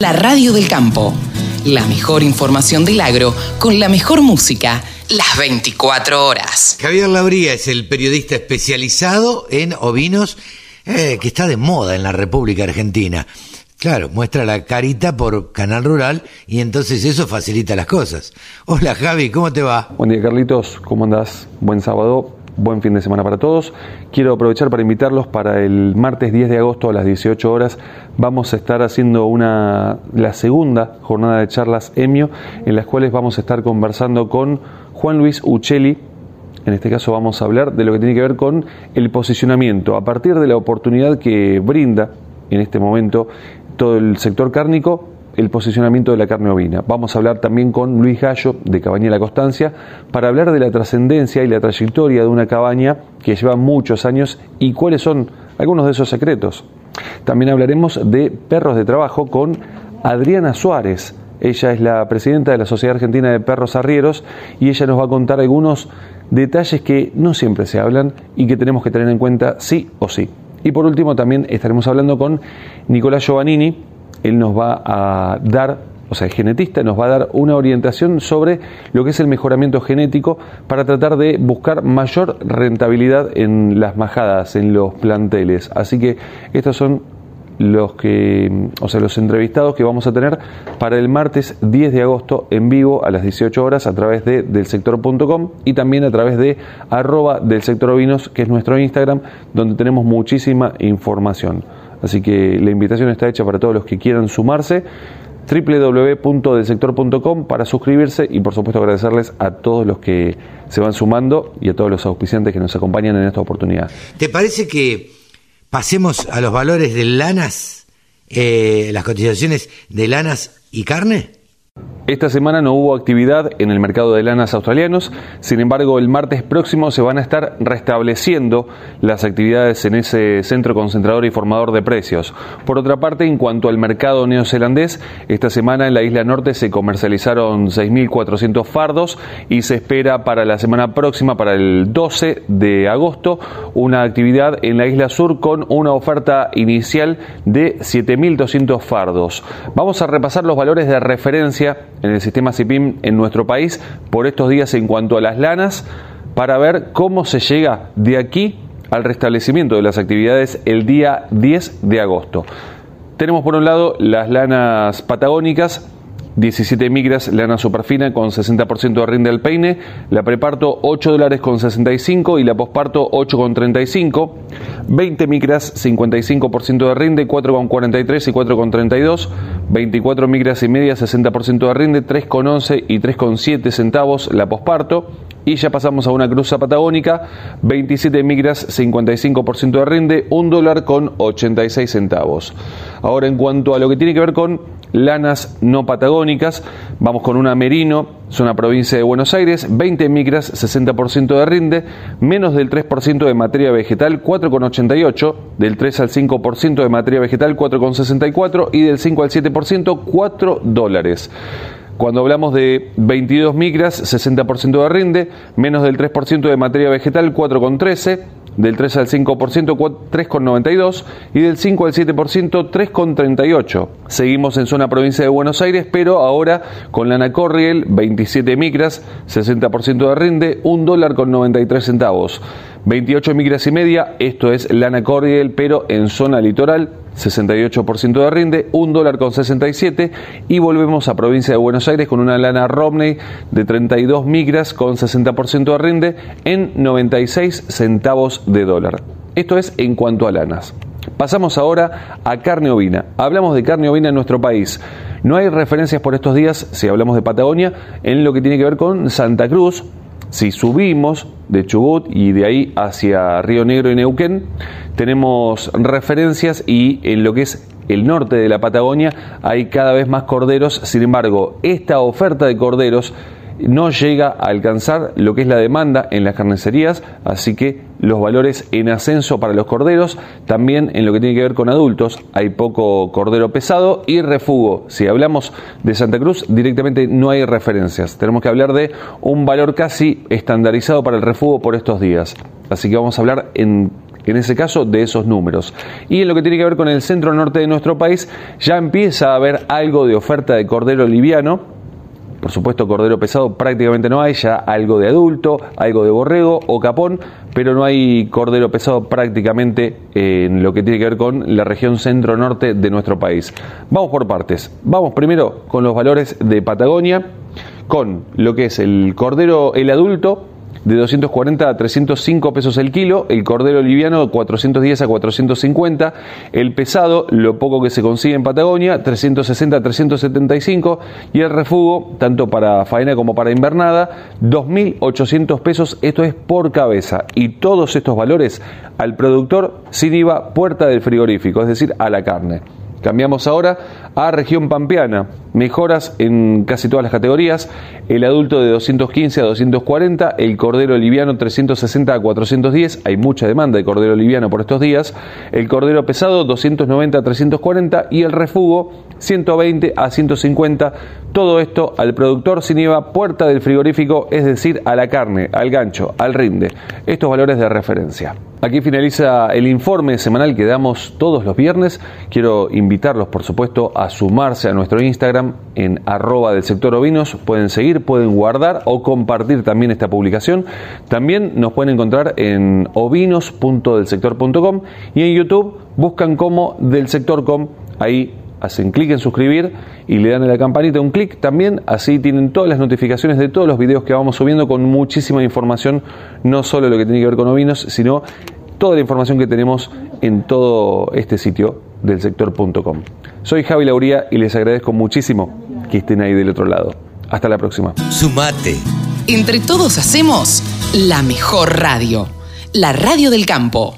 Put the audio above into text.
La radio del campo. La mejor información del agro con la mejor música las 24 horas. Javier Labría es el periodista especializado en ovinos eh, que está de moda en la República Argentina. Claro, muestra la carita por Canal Rural y entonces eso facilita las cosas. Hola Javi, ¿cómo te va? Buen día Carlitos, ¿cómo andás? Buen sábado, buen fin de semana para todos. Quiero aprovechar para invitarlos para el martes 10 de agosto a las 18 horas. Vamos a estar haciendo una, la segunda jornada de charlas EMIO, en las cuales vamos a estar conversando con Juan Luis Uccelli. En este caso vamos a hablar de lo que tiene que ver con el posicionamiento, a partir de la oportunidad que brinda en este momento todo el sector cárnico el posicionamiento de la carne ovina. Vamos a hablar también con Luis Gallo de Cabaña La Constancia para hablar de la trascendencia y la trayectoria de una cabaña que lleva muchos años y cuáles son algunos de esos secretos. También hablaremos de perros de trabajo con Adriana Suárez. Ella es la presidenta de la Sociedad Argentina de Perros Arrieros y ella nos va a contar algunos detalles que no siempre se hablan y que tenemos que tener en cuenta sí o sí. Y por último también estaremos hablando con Nicolás Giovannini, él nos va a dar, o sea, el genetista nos va a dar una orientación sobre lo que es el mejoramiento genético para tratar de buscar mayor rentabilidad en las majadas, en los planteles. Así que estos son los que, o sea, los entrevistados que vamos a tener para el martes 10 de agosto en vivo a las 18 horas a través de delsector.com y también a través de arroba del sector que es nuestro Instagram, donde tenemos muchísima información. Así que la invitación está hecha para todos los que quieran sumarse www.delsector.com para suscribirse y por supuesto agradecerles a todos los que se van sumando y a todos los auspiciantes que nos acompañan en esta oportunidad. ¿Te parece que pasemos a los valores de lanas, eh, las cotizaciones de lanas y carne? Esta semana no hubo actividad en el mercado de lanas australianos, sin embargo el martes próximo se van a estar restableciendo las actividades en ese centro concentrador y formador de precios. Por otra parte, en cuanto al mercado neozelandés, esta semana en la isla norte se comercializaron 6.400 fardos y se espera para la semana próxima, para el 12 de agosto, una actividad en la isla sur con una oferta inicial de 7.200 fardos. Vamos a repasar los valores de referencia en el sistema CIPIM en nuestro país por estos días en cuanto a las lanas para ver cómo se llega de aquí al restablecimiento de las actividades el día 10 de agosto. Tenemos por un lado las lanas patagónicas 17 migras lana superfina con 60% de rinde al peine, la preparto 8 dólares con 65 y la posparto 8 con 35, 20 micras 55% de rinde, 4 con 43 y 4 con 32, 24 micras y media 60% de rinde, 3 con 11 y 3 con 7 centavos la posparto y ya pasamos a una cruza patagónica, 27 migras 55% de rinde, 1 dólar con 86 centavos. Ahora en cuanto a lo que tiene que ver con lanas no patagónicas. Vamos con una merino, zona provincia de Buenos Aires, 20 micras, 60% de rinde, menos del 3% de materia vegetal, 4,88, del 3 al 5% de materia vegetal, 4,64 y del 5 al 7%, 4 dólares. Cuando hablamos de 22 micras, 60% de rinde, menos del 3% de materia vegetal, 4,13, del 3 al 5%, 3,92 y del 5 al 7%, 3,38. Seguimos en zona provincia de Buenos Aires, pero ahora con lana Corriel, 27 micras, 60% de rinde, 1 dólar con 93 centavos. 28 micras y media, esto es lana Corriel, pero en zona litoral, 68% de rinde, 1 dólar con 67 y volvemos a provincia de Buenos Aires con una lana Romney de 32 micras con 60% de rinde en 96 centavos de dólar. Esto es en cuanto a lanas. Pasamos ahora a carne ovina. Hablamos de carne ovina en nuestro país. No hay referencias por estos días, si hablamos de Patagonia, en lo que tiene que ver con Santa Cruz, si subimos de Chubut y de ahí hacia Río Negro y Neuquén, tenemos referencias y en lo que es el norte de la Patagonia hay cada vez más corderos. Sin embargo, esta oferta de corderos no llega a alcanzar lo que es la demanda en las carnicerías, así que los valores en ascenso para los corderos, también en lo que tiene que ver con adultos, hay poco cordero pesado y refugo. Si hablamos de Santa Cruz, directamente no hay referencias. Tenemos que hablar de un valor casi estandarizado para el refugo por estos días. Así que vamos a hablar en en ese caso, de esos números. Y en lo que tiene que ver con el centro norte de nuestro país, ya empieza a haber algo de oferta de cordero liviano, por supuesto, cordero pesado prácticamente no hay, ya algo de adulto, algo de borrego o capón, pero no hay cordero pesado prácticamente en lo que tiene que ver con la región centro-norte de nuestro país. Vamos por partes. Vamos primero con los valores de Patagonia, con lo que es el cordero, el adulto, de 240 a 305 pesos el kilo, el cordero liviano de 410 a 450, el pesado, lo poco que se consigue en Patagonia, 360 a 375 y el refugo, tanto para faena como para invernada, 2.800 pesos, esto es por cabeza y todos estos valores al productor sin IVA puerta del frigorífico, es decir, a la carne. Cambiamos ahora a región pampeana. Mejoras en casi todas las categorías. El adulto de 215 a 240, el cordero liviano 360 a 410. Hay mucha demanda de cordero liviano por estos días. El cordero pesado 290 a 340 y el refugo 120 a 150. Todo esto al productor sin IVA, puerta del frigorífico, es decir, a la carne, al gancho, al rinde. Estos valores de referencia. Aquí finaliza el informe semanal que damos todos los viernes. Quiero invitarlos, por supuesto, a sumarse a nuestro Instagram en arroba del sector ovinos. Pueden seguir, pueden guardar o compartir también esta publicación. También nos pueden encontrar en ovinos.delsector.com y en YouTube buscan como del sector.com. Ahí hacen clic en suscribir y le dan a la campanita un clic también, así tienen todas las notificaciones de todos los videos que vamos subiendo con muchísima información, no solo lo que tiene que ver con ovinos, sino toda la información que tenemos en todo este sitio del sector.com. Soy Javi Lauría y les agradezco muchísimo que estén ahí del otro lado. Hasta la próxima. Sumate. Entre todos hacemos la mejor radio, la radio del campo.